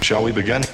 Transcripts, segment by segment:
Shall we begin?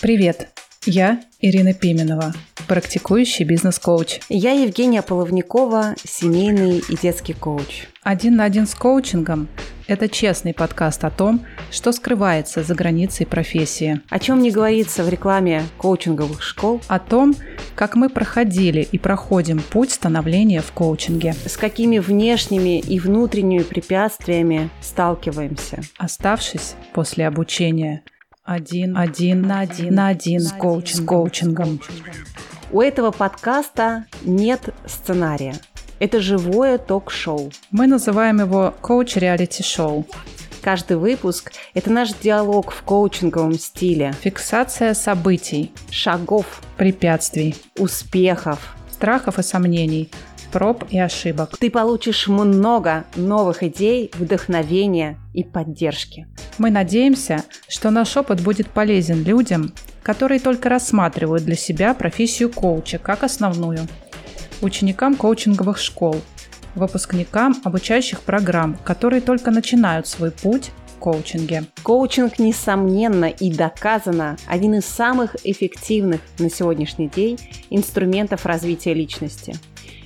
Привет, я Ирина Пименова, практикующий бизнес-коуч. Я Евгения Половникова, семейный и детский коуч. «Один на один с коучингом» – это честный подкаст о том, что скрывается за границей профессии. О чем не говорится в рекламе коучинговых школ. О том, как мы проходили и проходим путь становления в коучинге. С какими внешними и внутренними препятствиями сталкиваемся. Оставшись после обучения один, один на один на один с, коуч, с коучингом. У этого подкаста нет сценария. Это живое ток-шоу. Мы называем его коуч-реалити-шоу. Каждый выпуск – это наш диалог в коучинговом стиле. Фиксация событий, шагов, препятствий, успехов, страхов и сомнений, проб и ошибок. Ты получишь много новых идей, вдохновения и поддержки. Мы надеемся, что наш опыт будет полезен людям, которые только рассматривают для себя профессию коуча как основную – ученикам коучинговых школ, выпускникам обучающих программ, которые только начинают свой путь коучинге. Коучинг, несомненно и доказано, один из самых эффективных на сегодняшний день инструментов развития личности.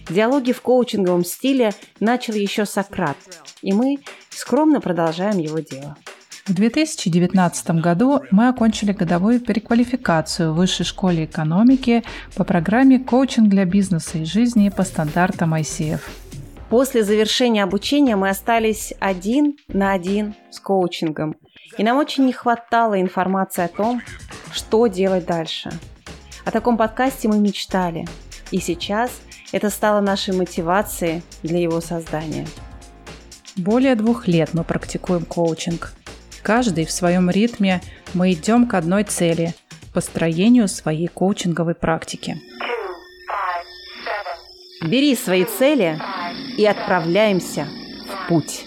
Диалоги в коучинговом стиле начал еще Сократ, и мы скромно продолжаем его дело. В 2019 году мы окончили годовую переквалификацию в Высшей школе экономики по программе «Коучинг для бизнеса и жизни» по стандартам ICF. После завершения обучения мы остались один на один с коучингом. И нам очень не хватало информации о том, что делать дальше. О таком подкасте мы мечтали. И сейчас это стало нашей мотивацией для его создания. Более двух лет мы практикуем коучинг. Каждый в своем ритме мы идем к одной цели – построению своей коучинговой практики. Бери свои цели и отправляемся в путь.